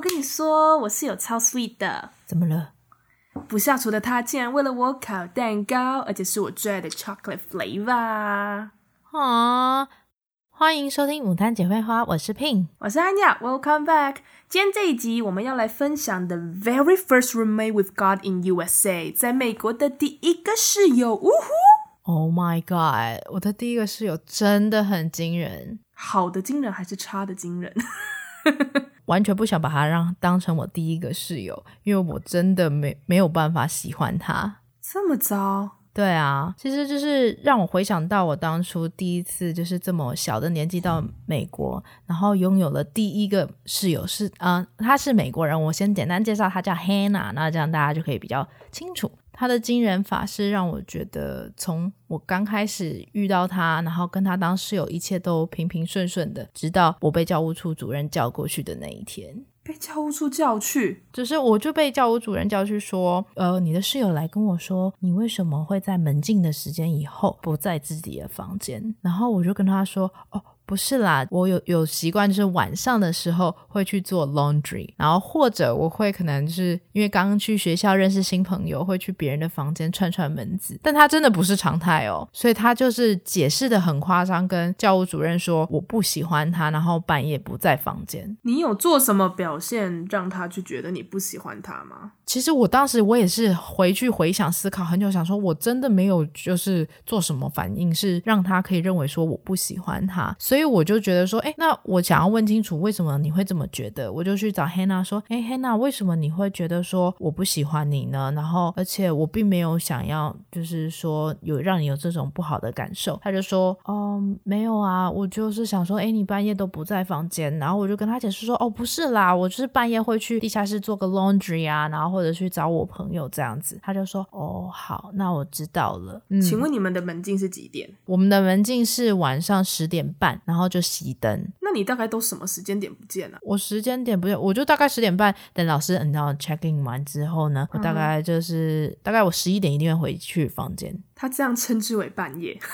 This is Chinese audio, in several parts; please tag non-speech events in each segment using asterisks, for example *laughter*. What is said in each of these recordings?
我跟你说，我室友超 sweet 的。怎么了？不下厨的他竟然为了我烤蛋糕，而且是我最爱的 chocolate flavor。啊！欢迎收听《母汤姐妹花》，我是 Pin，我是 Anya。Welcome back。今天这一集我们要来分享 The very first roommate we've got in USA，在美国的第一个室友。呜呼！Oh my god！我的第一个室友真的很惊人。好的惊人还是差的惊人？*laughs* 完全不想把他让当成我第一个室友，因为我真的没没有办法喜欢他。这么糟？对啊，其实就是让我回想到我当初第一次就是这么小的年纪到美国，然后拥有了第一个室友是啊、他是美国人。我先简单介绍，他叫 Hannah，那这样大家就可以比较清楚。他的惊人法是让我觉得，从我刚开始遇到他，然后跟他当室友，一切都平平顺顺的，直到我被教务处主任叫过去的那一天。被教务处叫去，只是我就被教务主任叫去说，呃，你的室友来跟我说，你为什么会在门禁的时间以后不在自己的房间？然后我就跟他说，哦。不是啦，我有有习惯，就是晚上的时候会去做 laundry，然后或者我会可能就是因为刚刚去学校认识新朋友，会去别人的房间串串门子，但他真的不是常态哦，所以他就是解释得很夸张，跟教务主任说我不喜欢他，然后半夜不在房间。你有做什么表现让他去觉得你不喜欢他吗？其实我当时我也是回去回想思考很久，想说我真的没有就是做什么反应是让他可以认为说我不喜欢他，所以。我就觉得说，哎，那我想要问清楚为什么你会这么觉得，我就去找 Hannah 说，哎，Hannah，为什么你会觉得说我不喜欢你呢？然后，而且我并没有想要，就是说有让你有这种不好的感受。他就说，哦，没有啊，我就是想说，哎，你半夜都不在房间，然后我就跟他解释说，哦，不是啦，我就是半夜会去地下室做个 laundry 啊，然后或者去找我朋友这样子。他就说，哦，好，那我知道了。嗯，请问你们的门禁是几点？我们的门禁是晚上十点半。然后就熄灯。那你大概都什么时间点不见啊？我时间点不见，我就大概十点半等老师，你知道 check in 完之后呢，我大概就是、嗯、大概我十一点一定会回去房间。他这样称之为半夜。*laughs*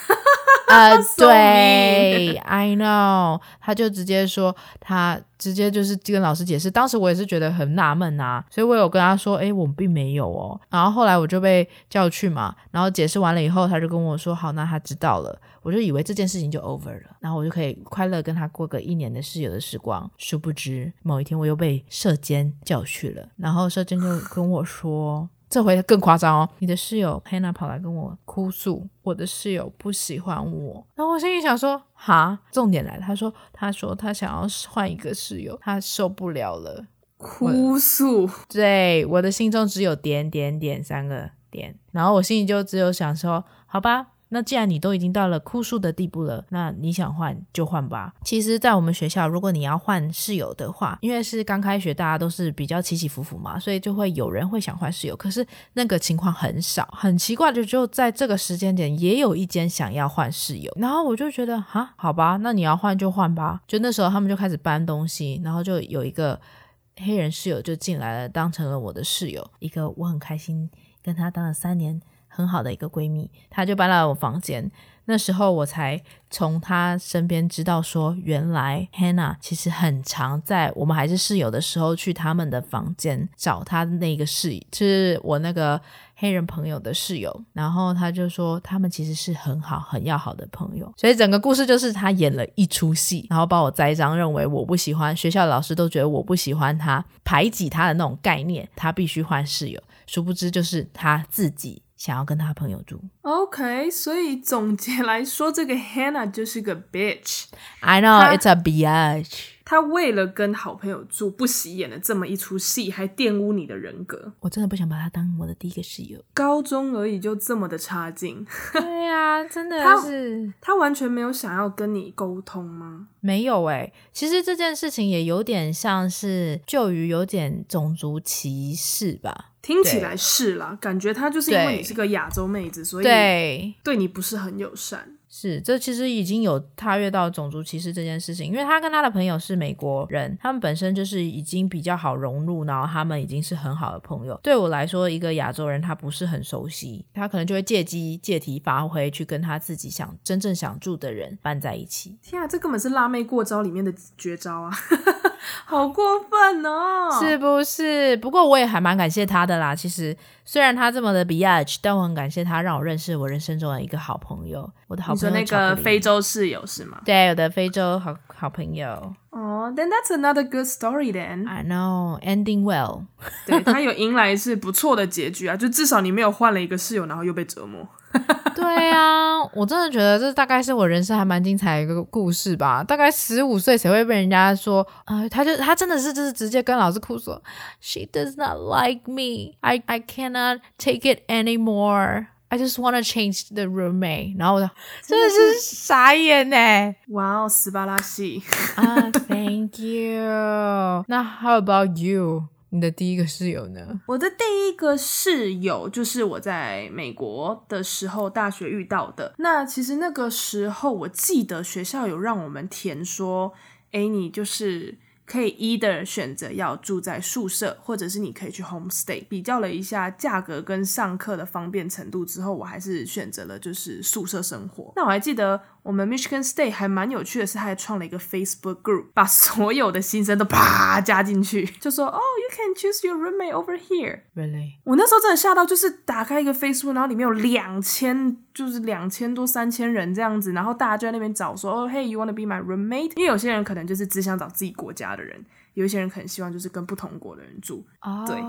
呃，*laughs* 对，I know，他就直接说，他直接就是跟老师解释。当时我也是觉得很纳闷啊，所以我有跟他说，诶，我并没有哦。然后后来我就被叫去嘛，然后解释完了以后，他就跟我说，好，那他知道了。我就以为这件事情就 over 了，然后我就可以快乐跟他过个一年的室友的时光。殊不知，某一天我又被社监叫去了，然后社监就跟我说。这回更夸张哦！你的室友 Hannah 跑来跟我哭诉，我的室友不喜欢我。然后我心里想说，哈，重点来了。他说，他说他想要换一个室友，他受不了了。哭诉，对，我的心中只有点点点三个点，然后我心里就只有想说，好吧。那既然你都已经到了哭诉的地步了，那你想换就换吧。其实，在我们学校，如果你要换室友的话，因为是刚开学，大家都是比较起起伏伏嘛，所以就会有人会想换室友。可是那个情况很少，很奇怪的，就在这个时间点，也有一间想要换室友。然后我就觉得，哈，好吧，那你要换就换吧。就那时候，他们就开始搬东西，然后就有一个黑人室友就进来了，当成了我的室友，一个我很开心跟他当了三年。很好的一个闺蜜，她就搬来了我房间。那时候我才从她身边知道说，原来 Hannah 其实很常在我们还是室友的时候去他们的房间找她那个室友，就是我那个黑人朋友的室友。然后他就说，他们其实是很好、很要好的朋友。所以整个故事就是他演了一出戏，然后把我栽赃，认为我不喜欢，学校老师都觉得我不喜欢他，排挤他的那种概念，他必须换室友。殊不知就是他自己。想要跟他朋友住，OK，所以总结来说，这个 Hannah 就是个 bitch。I know it's a bitch。他为了跟好朋友住，不惜演了这么一出戏，还玷污你的人格。我真的不想把他当我的第一个室友。高中而已就这么的差劲。*laughs* 对呀、啊，真的是他。他完全没有想要跟你沟通吗？没有哎、欸。其实这件事情也有点像是，就于有点种族歧视吧。听起来是啦，感觉他就是因为你是个亚洲妹子，所以对对你不是很友善。是，这其实已经有踏越到种族歧视这件事情，因为他跟他的朋友是美国人，他们本身就是已经比较好融入，然后他们已经是很好的朋友。对我来说，一个亚洲人他不是很熟悉，他可能就会借机借题发挥，去跟他自己想真正想住的人搬在一起。天啊，这根本是辣妹过招里面的绝招啊！*laughs* 好过分哦，是不是？不过我也还蛮感谢他的啦。其实虽然他这么的 biatch，但我很感谢他让我认识我人生中的一个好朋友。我的好朋友，那个非洲室友是吗？对，我的非洲好好朋友。哦、oh,，then that's another good story then. I know, ending well. *laughs* 对，他有迎来是不错的结局啊，就至少你没有换了一个室友，然后又被折磨。*laughs* 对啊，我真的觉得这大概是我人生还蛮精彩的一个故事吧。大概十五岁谁会被人家说啊、呃？他就他真的是就是直接跟老师哭说，She does not like me. I I cannot take it anymore. I just want to change the roommate。然后我就真的是傻眼呢。哇哦，斯巴拉西啊，Thank you。那 How about you？你的第一个室友呢？我的第一个室友就是我在美国的时候大学遇到的。那其实那个时候我记得学校有让我们填说，诶，你就是。可以 either 选择要住在宿舍，或者是你可以去 homestay。比较了一下价格跟上课的方便程度之后，我还是选择了就是宿舍生活。那我还记得。我们 Michigan State 还蛮有趣的是，他还创了一个 Facebook group，把所有的新生都啪加进去，*laughs* 就说哦、oh,，you can choose your roommate over here。Really？我那时候真的吓到，就是打开一个 Facebook，然后里面有两千，就是两千多三千人这样子，然后大家就在那边找说，哦、oh,，Hey，you wanna be my roommate？因为有些人可能就是只想找自己国家的人。有一些人可能希望就是跟不同国的人住，oh. 对。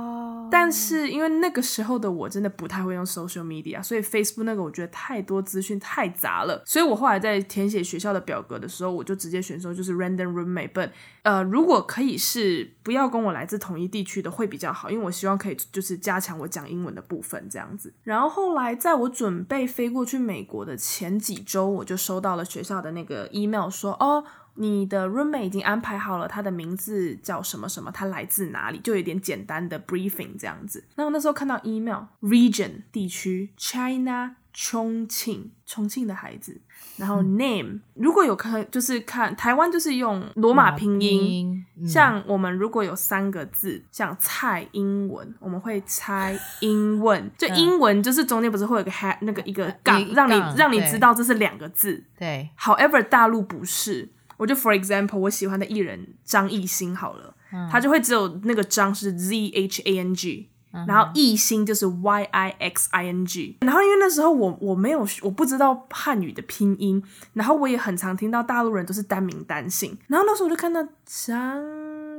但是因为那个时候的我真的不太会用 social media，所以 Facebook 那个我觉得太多资讯太杂了，所以我后来在填写学校的表格的时候，我就直接选说就是 random roommate。But 呃，如果可以是不要跟我来自同一地区的会比较好，因为我希望可以就是加强我讲英文的部分这样子。然后后来在我准备飞过去美国的前几周，我就收到了学校的那个 email 说哦。你的 roommate 已经安排好了，他的名字叫什么什么，他来自哪里，就有点简单的 briefing 这样子。那我那时候看到 email，region 地区，China 重庆，重庆的孩子，然后 name、嗯、如果有看就是看台湾就是用罗马拼音、嗯，像我们如果有三个字，像蔡英文，我们会猜英文，*laughs* 就英文就是中间不是会有个 hat 那个一个杠，让你让你知道这是两个字。对，However 大陆不是。我就 for example，我喜欢的艺人张艺兴好了，嗯，他就会只有那个张是 Z H A N G，嗯，然后艺兴就是 Y I X I N G，然后因为那时候我我没有我不知道汉语的拼音，然后我也很常听到大陆人都是单名单姓，然后那时候我就看到张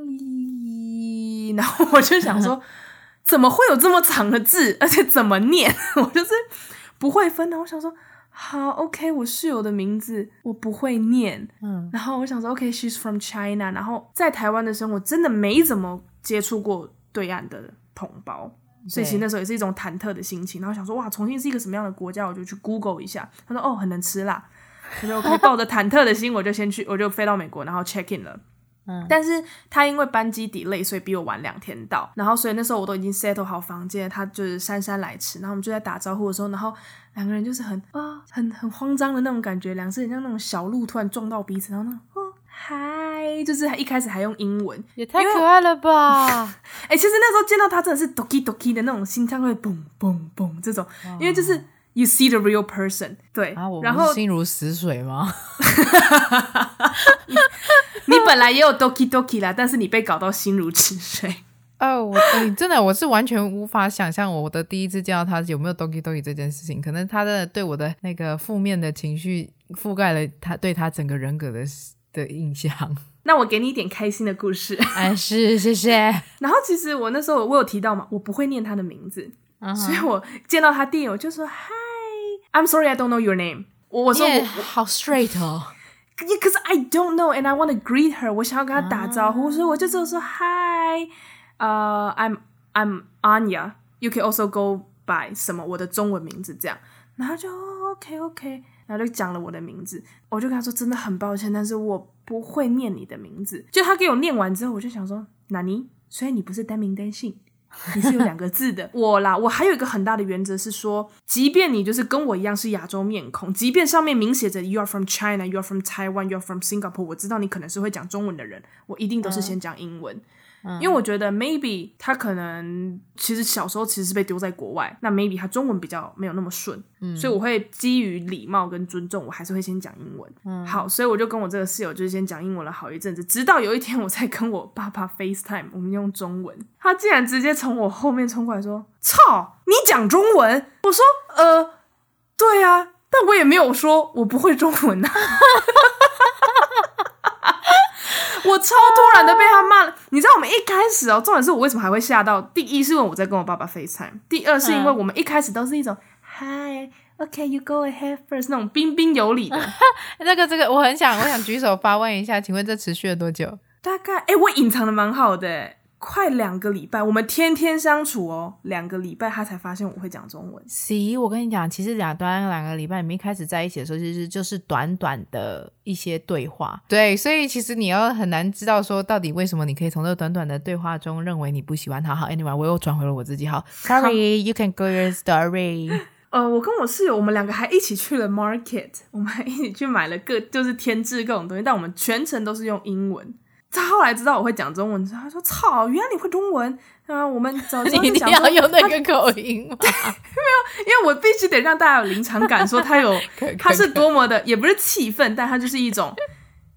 艺，然后我就想说，*laughs* 怎么会有这么长的字，而且怎么念，*laughs* 我就是不会分的，我想说。好，OK，我室友的名字我不会念，嗯，然后我想说，OK，she's from China，然后在台湾的时候，我真的没怎么接触过对岸的同胞，所以其实那时候也是一种忐忑的心情，然后想说，哇，重庆是一个什么样的国家？我就去 Google 一下，他说，哦，很能吃辣，我就可以抱着忐忑的心，我就先去，我就飞到美国，然后 check in 了。嗯，但是他因为班机 delay，所以比我晚两天到。然后，所以那时候我都已经 settle 好房间，他就是姗姗来迟。然后我们就在打招呼的时候，然后两个人就是很啊、哦，很很慌张的那种感觉，两只很像那种小鹿突然撞到彼此，然后呢，哦，嗨，就是一开始还用英文，也太可爱了吧！*laughs* 哎、欸，其实那时候见到他真的是 doki doki 的那种心脏会嘣嘣嘣这种，因为就是。You see the real person，对，啊、然后心如死水吗？*laughs* *laughs* *laughs* 你，本来也有 doki doki 啦，但是你被搞到心如止水。哦，我、欸、真的我是完全无法想象我的第一次见到他有没有 doki doki 这件事情，可能他的对我的那个负面的情绪覆盖了他对他整个人格的的印象。那我给你一点开心的故事，哎，是谢谢。*laughs* 然后其实我那时候我有提到嘛，我不会念他的名字，uh -huh. 所以我见到他第一我就说嗨。I'm sorry, I don't know your name. 我我说我好 straight 哦，Because I don't know and I want to greet her. 我想要跟她打招呼，所以我就只有说 Hi，呃、uh,，I'm I'm Anya. You can also go by 什么我的中文名字这样，然后就 OK OK，然后就讲了我的名字，我就跟他说真的很抱歉，但是我不会念你的名字。就他给我念完之后，我就想说，哪尼？所以你不是单名单姓？你是有两个字的，*laughs* 我啦，我还有一个很大的原则是说，即便你就是跟我一样是亚洲面孔，即便上面明写着 You are from China, You are from Taiwan, You are from Singapore，我知道你可能是会讲中文的人，我一定都是先讲英文。因为我觉得 maybe 他可能其实小时候其实是被丢在国外，那 maybe 他中文比较没有那么顺，嗯，所以我会基于礼貌跟尊重，我还是会先讲英文。嗯，好，所以我就跟我这个室友就是先讲英文了好一阵子，直到有一天我在跟我爸爸 FaceTime，我们用中文，他竟然直接从我后面冲过来说：“操，你讲中文？”我说：“呃，对啊，但我也没有说我不会中文啊。*laughs* ”我超突然的被他骂了，你知道我们一开始哦，重点是我为什么还会吓到？第一是因为我在跟我爸爸 FaceTime，第二是因为我们一开始都是一种 Hi，OK，you go ahead first 那种彬彬有礼的。*laughs* 那个这个我很想，我想举手发问一下，请问这持续了多久？大概哎，我隐藏的蛮好的。快两个礼拜，我们天天相处哦。两个礼拜，他才发现我会讲中文。行，我跟你讲，其实两端两个礼拜，你们一开始在一起的时候，其实就是短短的一些对话。对，所以其实你要很难知道说到底为什么你可以从这短短的对话中认为你不喜欢他。好，Anyway，我又转回了我自己。好，Sorry，you can go your story。*laughs* 呃，我跟我室友，我们两个还一起去了 market，我们还一起去买了各就是添置各种东西，但我们全程都是用英文。他后来知道我会讲中文之后，他说：“操，原来你会中文啊！我们早知道 *laughs* 你一定要用那个 *laughs* 口音吗？对，*laughs* 没有，因为我必须得让大家有临场感，说他有，他是多么的，也不是气愤，但他就是一种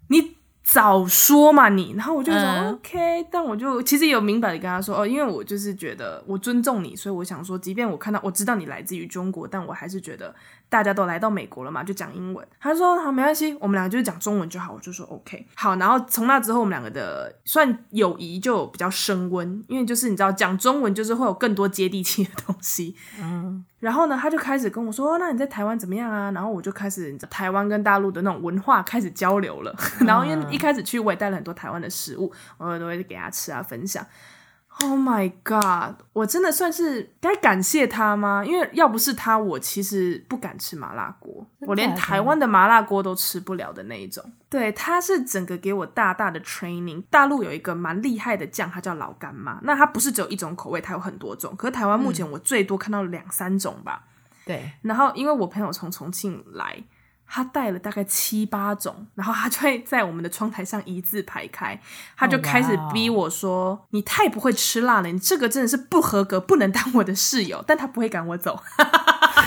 你。”早说嘛你，然后我就说、嗯、OK，但我就其实也有明白的跟他说哦，因为我就是觉得我尊重你，所以我想说，即便我看到我知道你来自于中国，但我还是觉得大家都来到美国了嘛，就讲英文。他说好，没关系，我们两个就是讲中文就好。我就说 OK，好。然后从那之后，我们两个的算友谊就比较升温，因为就是你知道讲中文就是会有更多接地气的东西。嗯。然后呢，他就开始跟我说：“那你在台湾怎么样啊？”然后我就开始台湾跟大陆的那种文化开始交流了。然后因为一开始去，我也带了很多台湾的食物，我都会给他吃啊，分享。Oh my god！我真的算是该感谢他吗？因为要不是他，我其实不敢吃麻辣锅，我连台湾的麻辣锅都吃不了的那一种。对，他是整个给我大大的 training。大陆有一个蛮厉害的酱，它叫老干妈。那它不是只有一种口味，它有很多种。可是台湾目前我最多看到两三种吧。对。然后因为我朋友从重庆来。他带了大概七八种，然后他就会在我们的窗台上一字排开，他就开始逼我说：“ oh. 你太不会吃辣了，你这个真的是不合格，不能当我的室友。”但他不会赶我走，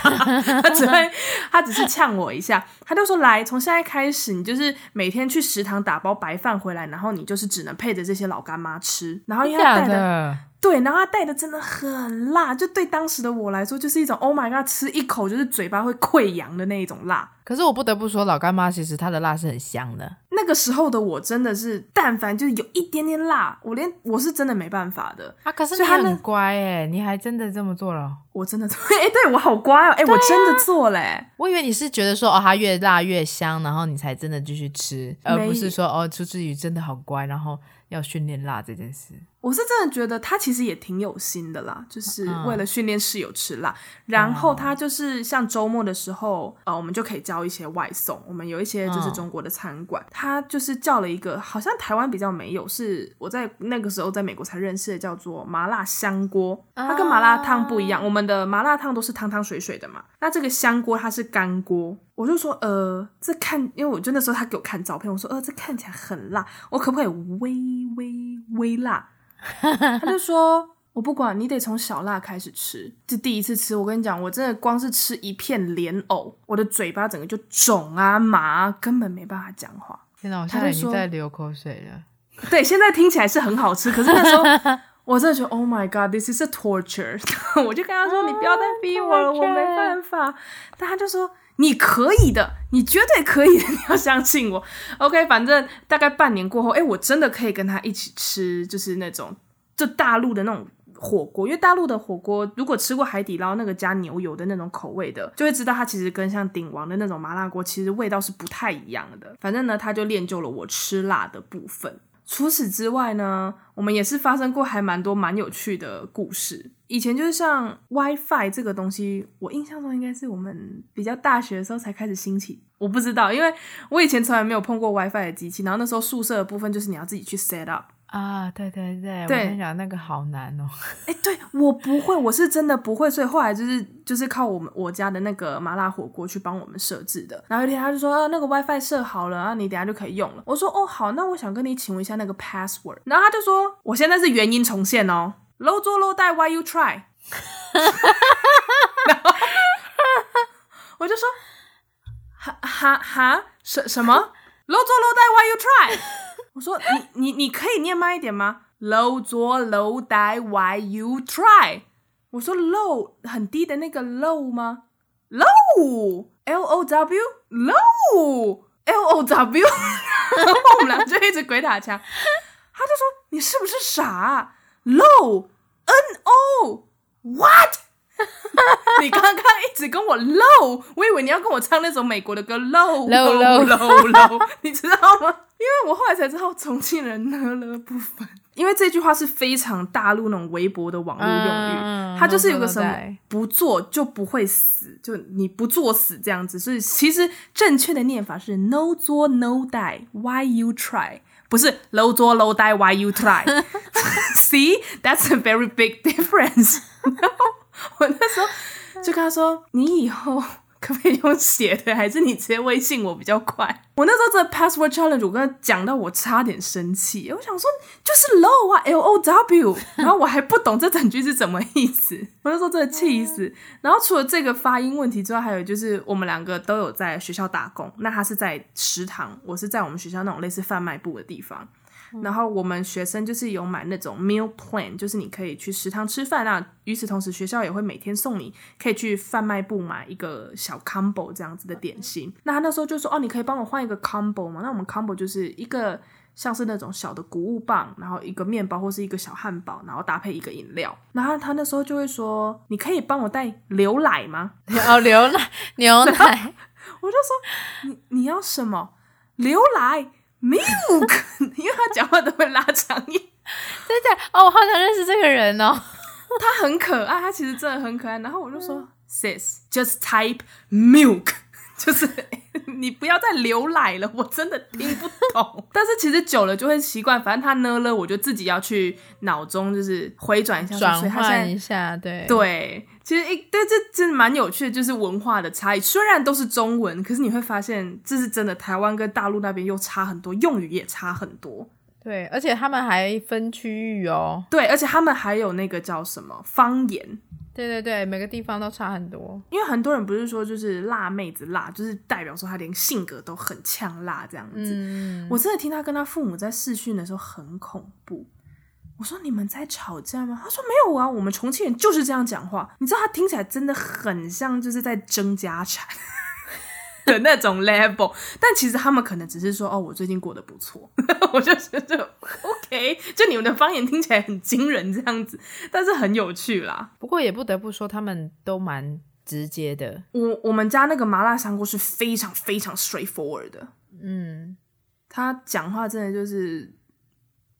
*laughs* 他只会，他只是呛我一下，他就说：“来，从现在开始，你就是每天去食堂打包白饭回来，然后你就是只能配着这些老干妈吃。”然后因为他带的。对，然后他带的真的很辣，就对当时的我来说，就是一种 Oh my God，吃一口就是嘴巴会溃疡的那一种辣。可是我不得不说，老干妈其实它的辣是很香的。那个时候的我真的是，但凡就是有一点点辣，我连我是真的没办法的啊。可是你很乖哎，你还真的这么做了？我真的做，*laughs* 哎，对我好乖哦，哎，啊、我真的做嘞。我以为你是觉得说哦，它越辣越香，然后你才真的继续吃，而不是说哦，出自于真的好乖，然后。要训练辣这件事，我是真的觉得他其实也挺有心的啦，就是为了训练室友吃辣。嗯、然后他就是像周末的时候，呃，我们就可以叫一些外送。我们有一些就是中国的餐馆，嗯、他就是叫了一个，好像台湾比较没有，是我在那个时候在美国才认识的，叫做麻辣香锅。它跟麻辣烫不一样，我们的麻辣烫都是汤汤水水的嘛，那这个香锅它是干锅。我就说，呃，这看，因为我就那时候他给我看照片，我说，呃，这看起来很辣，我可不可以微微微辣？*laughs* 他就说，我不管，你得从小辣开始吃。这第一次吃，我跟你讲，我真的光是吃一片莲藕，我的嘴巴整个就肿啊麻啊，根本没办法讲话。天哪，我现在已经在流口水了。对，现在听起来是很好吃，可是那时候 *laughs* 我真的觉得，Oh my God，this is a torture。*laughs* 我就跟他说，你不要再逼我了，我没办法。但他就说。你可以的，你绝对可以的，你要相信我。*laughs* OK，反正大概半年过后，哎，我真的可以跟他一起吃，就是那种就大陆的那种火锅。因为大陆的火锅，如果吃过海底捞那个加牛油的那种口味的，就会知道它其实跟像鼎王的那种麻辣锅其实味道是不太一样的。反正呢，他就练就了我吃辣的部分。除此之外呢，我们也是发生过还蛮多蛮有趣的故事。以前就是像 WiFi 这个东西，我印象中应该是我们比较大学的时候才开始兴起。我不知道，因为我以前从来没有碰过 WiFi 的机器。然后那时候宿舍的部分就是你要自己去 set up。啊，对对对，对我跟你讲那个好难哦。哎，对我不会，我是真的不会，所以后来就是就是靠我们我家的那个麻辣火锅去帮我们设置的。然后有一天他就说，啊，那个 WiFi 设好了，啊，你等下就可以用了。我说哦好，那我想跟你请问一下那个 password。然后他就说，我现在是原音重现哦，low 做 low 带，why you try？*laughs* 然后我就说，哈哈哈，什什么？low 做 low 带，why you try？我说你你你可以念慢一点吗？low 做 low 带，why you try？我说 low 很低的那个 low 吗？low l o w low l o w，然后我们俩就一直鬼打墙。他就说你是不是傻？low n o what？*laughs* 你刚刚一直跟我 low，我以为你要跟我唱那首美国的歌 low low low low low，你知道吗？因为我后来才知道重庆人呢了部分，因为这句话是非常大陆那种微博的网络用语，嗯、它就是有个什么不做就不会死，就你不作死这样子，所以其实正确的念法是 no 作 no die，why you try？不是 low 作 low die，why you try？See *laughs* *laughs* that's a very big difference。*laughs* 我那时候就跟他说：“你以后 *laughs* 可不可以用写的，还是你直接微信我比较快？”我那时候这 password challenge，我跟他讲到我差点生气。我想说就是 low 啊，L O W，然后我还不懂这整句是什么意思。我那时候真的气死。然后除了这个发音问题之外，还有就是我们两个都有在学校打工。那他是在食堂，我是在我们学校那种类似贩卖部的地方。然后我们学生就是有买那种 meal plan，就是你可以去食堂吃饭。那与此同时，学校也会每天送你，可以去贩卖部买一个小 combo 这样子的点心。那他那时候就说：“哦，你可以帮我换一个 combo 吗？”那我们 combo 就是一个像是那种小的谷物棒，然后一个面包或是一个小汉堡，然后搭配一个饮料。然后他那时候就会说：“你可以帮我带牛奶吗？” *laughs* 哦，牛奶，牛奶。*laughs* 我就说：“你你要什么？牛奶？” Milk，因为他讲话都会拉长音，真的哦，我好想认识这个人哦，他很可爱，他其实真的很可爱。然后我就说、嗯、，Sis，just type milk，*laughs* 就是你不要再流奶了，我真的听不懂。*laughs* 但是其实久了就会习惯，反正他呢了，我就自己要去脑中就是回转一下，转换一下，对对。其实一对这真的蛮有趣的，就是文化的差异。虽然都是中文，可是你会发现这是真的。台湾跟大陆那边又差很多，用语也差很多。对，而且他们还分区域哦。对，而且他们还有那个叫什么方言。对对对，每个地方都差很多。因为很多人不是说就是辣妹子辣，就是代表说她连性格都很呛辣这样子。嗯。我真的听他跟他父母在视讯的时候很恐怖。我说你们在吵架吗？他说没有啊，我们重庆人就是这样讲话。你知道他听起来真的很像就是在争家产的那种 level，但其实他们可能只是说哦，我最近过得不错。*laughs* 我就觉得 OK，就你们的方言听起来很惊人这样子，但是很有趣啦。不过也不得不说，他们都蛮直接的。我我们家那个麻辣香锅是非常非常 straightforward 的。嗯，他讲话真的就是。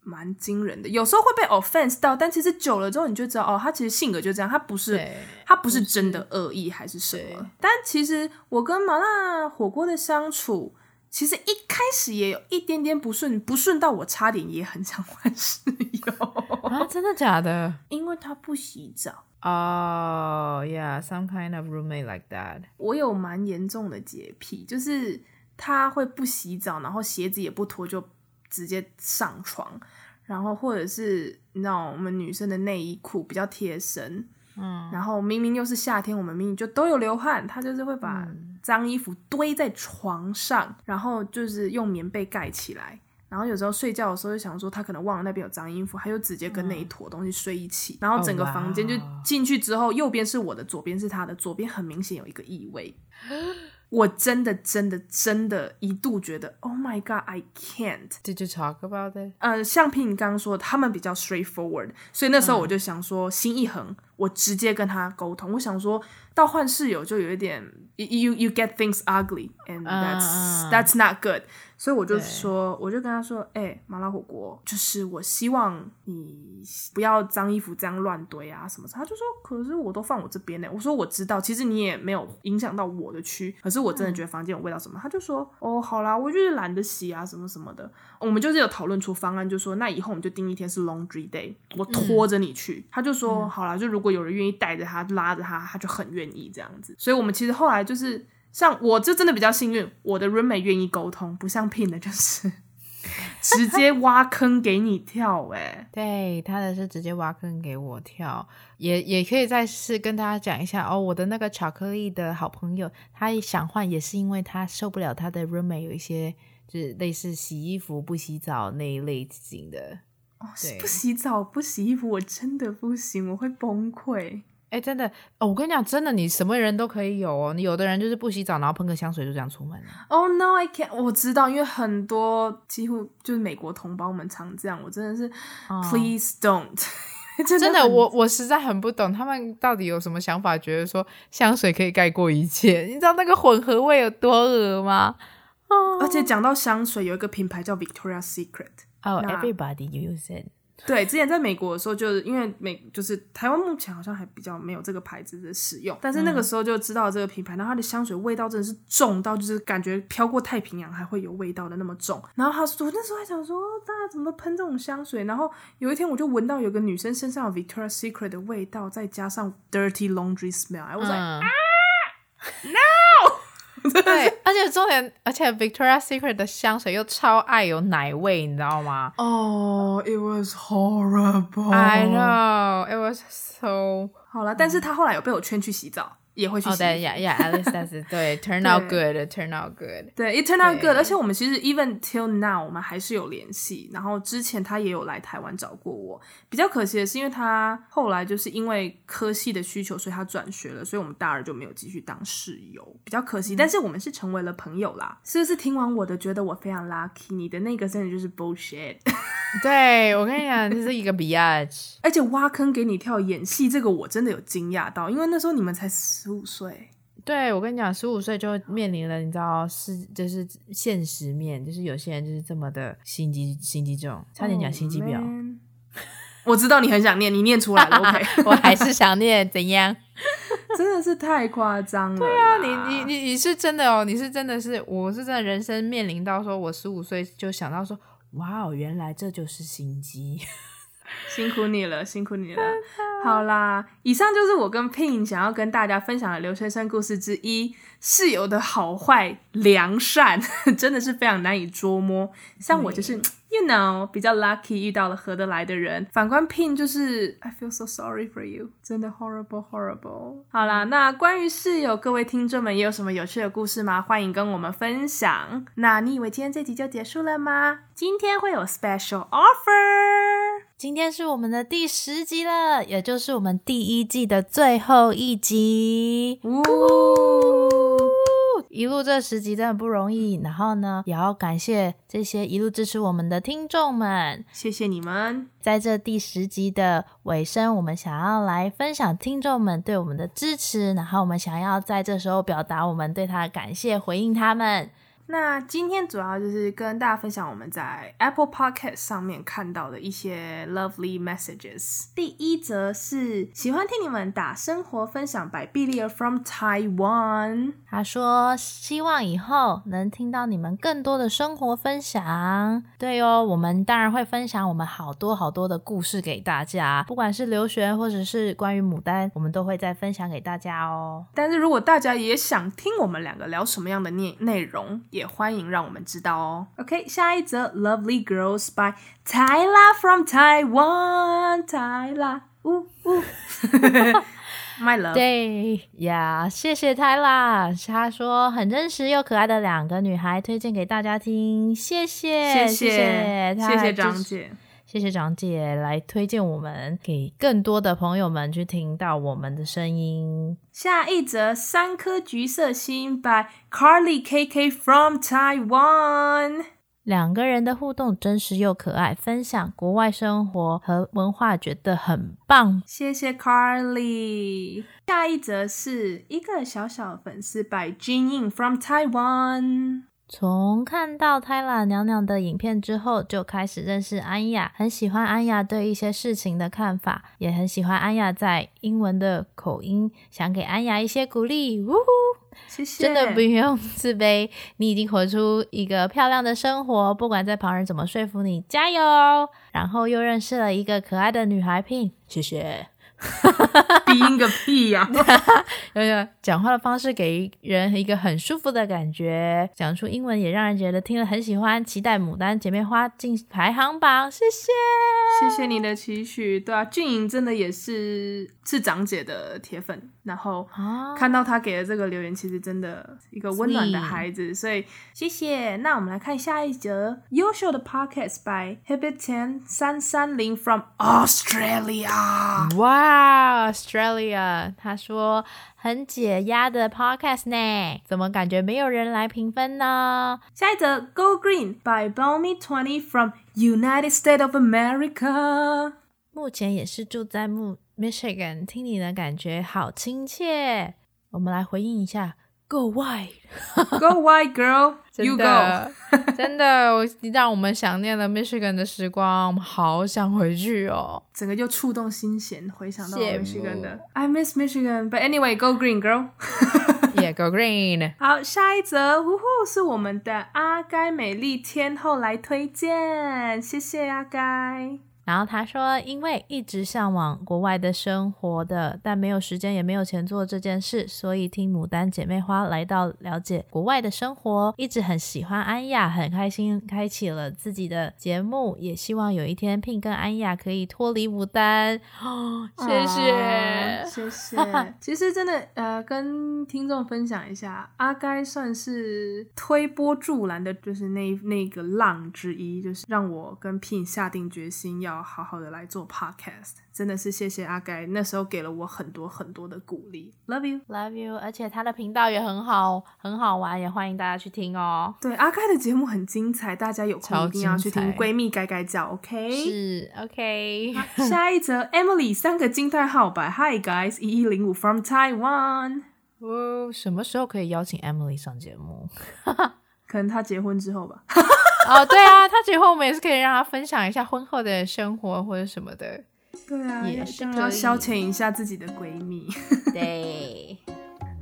蛮惊人的，有时候会被 offense 到，但其实久了之后，你就知道哦，他其实性格就这样，他不是他不是真的恶意还是什么。但其实我跟麻辣火锅的相处，其实一开始也有一点点不顺，不顺到我差点也很想换室友啊！真的假的？因为他不洗澡。哦、oh，yeah，some kind of roommate like that。我有蛮严重的洁癖，就是他会不洗澡，然后鞋子也不脱就。直接上床，然后或者是你知道我们女生的内衣裤比较贴身，嗯，然后明明又是夏天，我们明明就都有流汗，他就是会把脏衣服堆在床上，然后就是用棉被盖起来，然后有时候睡觉的时候就想说他可能忘了那边有脏衣服，他就直接跟那一坨东西睡一起，然后整个房间就进去之后，右边是我的，左边是他的，左边很明显有一个异味。*gasps* *laughs* 我真的真的真的一度觉得，Oh my God，I can't。Did you talk about it？呃，像譬你刚刚说，他们比较 straightforward，所以那时候我就想说，心一横，我直接跟他沟通。我想说到换室友就有一点，you you get things ugly，and that's、uh, that's not good。 所以我就说，我就跟他说，哎、欸，麻辣火锅，就是我希望你不要脏衣服这样乱堆啊什么。他就说，可是我都放我这边呢。我说我知道，其实你也没有影响到我的区，可是我真的觉得房间有味道什么。嗯、他就说，哦，好啦，我就是懒得洗啊什么什么的。我们就是有讨论出方案，就说那以后我们就定一天是 laundry day，我拖着你去。嗯、他就说，嗯、好啦，就如果有人愿意带着他拉着他，他就很愿意这样子。所以我们其实后来就是。像我就真的比较幸运，我的 roommate 愿意沟通，不像 Pin 的就是 *laughs* 直接挖坑给你跳，哎，对，他的是直接挖坑给我跳，也也可以再次跟大家讲一下哦，我的那个巧克力的好朋友，他想换也是因为他受不了他的 roommate 有一些就是类似洗衣服不洗澡那一类型的，哦，不洗澡不洗衣服我真的不行，我会崩溃。哎，真的哦！我跟你讲，真的，你什么人都可以有哦。你有的人就是不洗澡，然后喷个香水就这样出门了。Oh no, I can't！我知道，因为很多几乎就是美国同胞们常这样。我真的是、哦、，Please don't！真 *laughs* 的，真的我我实在很不懂他们到底有什么想法，觉得说香水可以盖过一切。你知道那个混合味有多恶吗？哦，而且讲到香水，有一个品牌叫 Victoria's Secret。Oh, everybody use it. 对，之前在美国的时候，就是因为美就是台湾目前好像还比较没有这个牌子的使用，但是那个时候就知道这个品牌，然后它的香水味道真的是重到就是感觉飘过太平洋还会有味道的那么重。然后他说，我那时候还想说，大家怎么都喷这种香水？然后有一天我就闻到有个女生身上有 Victoria's Secret 的味道，再加上 Dirty Laundry smell，我说啊，No！对，而且重点，而且 Victoria's Secret 的香水又超爱有奶味，你知道吗？哦、oh，It was horrible. I know, it was so. 好了，但是他后来有被我劝去洗澡。也会去洗。哦，对呀呀，at least that's 对，*laughs* turn out good，turn out good。对，it turn out good。而且我们其实 even till now，我们还是有联系。然后之前他也有来台湾找过我。比较可惜的是，因为他后来就是因为科系的需求，所以他转学了，所以我们大二就没有继续当室友，比较可惜。嗯、但是我们是成为了朋友啦。是不是听完我的，觉得我非常 lucky？你的那个真的就是 bullshit。*laughs* *laughs* 对，我跟你讲，这是一个 biatch。而且挖坑给你跳演戏，这个我真的有惊讶到，因为那时候你们才十五岁。对，我跟你讲，十五岁就面临了，你知道是就是现实面，就是有些人就是这么的心机心机重，差点讲心机婊。Oh, *laughs* 我知道你很想念，你念出来了，OK？*laughs* 我还是想念，怎样？*laughs* 真的是太夸张了。对啊，你你你你是真的哦，你是真的是，我是真的人生面临到说，我十五岁就想到说。哇哦，原来这就是心机，辛苦你了，辛苦你了。好啦，以上就是我跟 Pin 想要跟大家分享的留学生故事之一。室友的好坏良善 *laughs* 真的是非常难以捉摸。像我就是。You know，比较 lucky 遇到了合得来的人。反观 Pin 就是 I feel so sorry for you，真的 horrible horrible。好啦，那关于室友，各位听众们也有什么有趣的故事吗？欢迎跟我们分享。那你以为今天这集就结束了吗？今天会有 special offer。今天是我们的第十集了，也就是我们第一季的最后一集。呜。一路这十集真的不容易，然后呢，也要感谢这些一路支持我们的听众们，谢谢你们。在这第十集的尾声，我们想要来分享听众们对我们的支持，然后我们想要在这时候表达我们对他的感谢，回应他们。那今天主要就是跟大家分享我们在 Apple Pocket 上面看到的一些 lovely messages。第一则是喜欢听你们打生活分享，by Billy from Taiwan。他说希望以后能听到你们更多的生活分享。对哦，我们当然会分享我们好多好多的故事给大家，不管是留学或者是关于牡丹，我们都会再分享给大家哦。但是如果大家也想听我们两个聊什么样的内内容，也欢迎让我们知道哦。OK，下一则，Lovely Girls by Tyla from Taiwan，Tyla，呜呜，*laughs* My love，对呀，谢谢 Tyla，她说很真实又可爱的两个女孩，推荐给大家听，谢谢，谢谢，谢谢张姐。谢谢长姐来推荐我们给更多的朋友们去听到我们的声音。下一则三颗橘色心 by Carly KK from Taiwan。两个人的互动真实又可爱，分享国外生活和文化觉得很棒。谢谢 Carly。下一则是一个小小粉丝 by Jin Ying from Taiwan。从看到 Tyla 娘娘的影片之后，就开始认识安雅，很喜欢安雅对一些事情的看法，也很喜欢安雅在英文的口音，想给安雅一些鼓励。呜呼，谢谢，真的不用自卑，你已经活出一个漂亮的生活，不管在旁人怎么说服你，加油！然后又认识了一个可爱的女孩 Pin，谢谢。*laughs* 鼻音个屁呀！*laughs* 有有，讲话的方式给人一个很舒服的感觉，讲出英文也让人觉得听了很喜欢，期待牡丹姐妹花进排行榜。谢谢，谢谢你的期许。对啊，俊颖真的也是是长姐的铁粉，然后看到他给的这个留言，其实真的一个温暖的孩子，所以谢谢。那我们来看下一则优秀的 Podcast by Habit Ten 三三零 from Australia。哇！啊，Australia，他说很解压的 podcast 呢，怎么感觉没有人来评分呢？下一则 Go Green by Balmy Twenty from United States of America，目前也是住在木 Michigan，听你的感觉好亲切，我们来回应一下。Go wide，Go wide, girl. You go. 真的，我让我们想念了 Michigan 的时光，我们好想回去哦。整个就触动心弦，回想到 Michigan 的。I miss Michigan, but anyway, go green, girl. Yeah, go green. 好，下一则，呼呼，是我们的阿该美丽天后来推荐，谢谢阿该。然后他说，因为一直向往国外的生活的，但没有时间也没有钱做这件事，所以听牡丹姐妹花来到了解国外的生活，一直很喜欢安雅，很开心开启了自己的节目，也希望有一天 Pin 跟安雅可以脱离牡丹。哦，谢谢，谢谢。其实真的，呃，跟听众分享一下，阿该算是推波助澜的，就是那那个浪之一，就是让我跟 Pin 下定决心要。好好的来做 podcast，真的是谢谢阿该，那时候给了我很多很多的鼓励。Love you，Love you，而且他的频道也很好，很好玩，也欢迎大家去听哦。对，阿该的节目很精彩，大家有空一定要去听。闺蜜改改叫，OK？是 OK。下一则，Emily 三个惊叹号吧，Hi guys，一一零五 from Taiwan。哦，什么时候可以邀请 Emily 上节目？*laughs* 可能她结婚之后吧。哦，对啊，他结婚我们也是可以让他分享一下婚后的生活或者什么的。对啊，也是要消遣一下自己的闺蜜。*laughs* 对，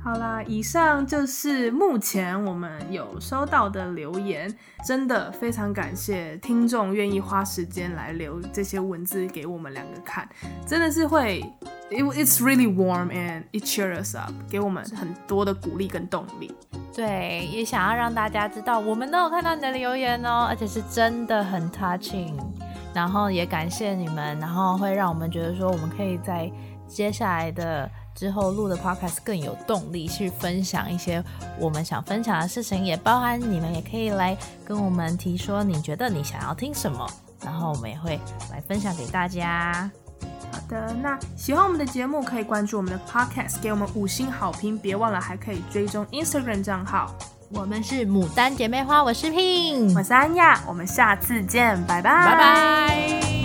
好啦，以上就是目前我们有收到的留言，真的非常感谢听众愿意花时间来留这些文字给我们两个看，真的是会，it's really warm and it cheers us up，给我们很多的鼓励跟动力。对，也想要让大家知道，我们都有看到你的留言哦，而且是真的很 touching。然后也感谢你们，然后会让我们觉得说，我们可以在接下来的之后录的 podcast 更有动力去分享一些我们想分享的事情，也包含你们也可以来跟我们提说，你觉得你想要听什么，然后我们也会来分享给大家。好的，那喜欢我们的节目，可以关注我们的 Podcast，给我们五星好评。别忘了还可以追踪 Instagram 账号。我们是牡丹姐妹花，我是 Pin，我是安雅，我们下次见，拜拜，拜拜。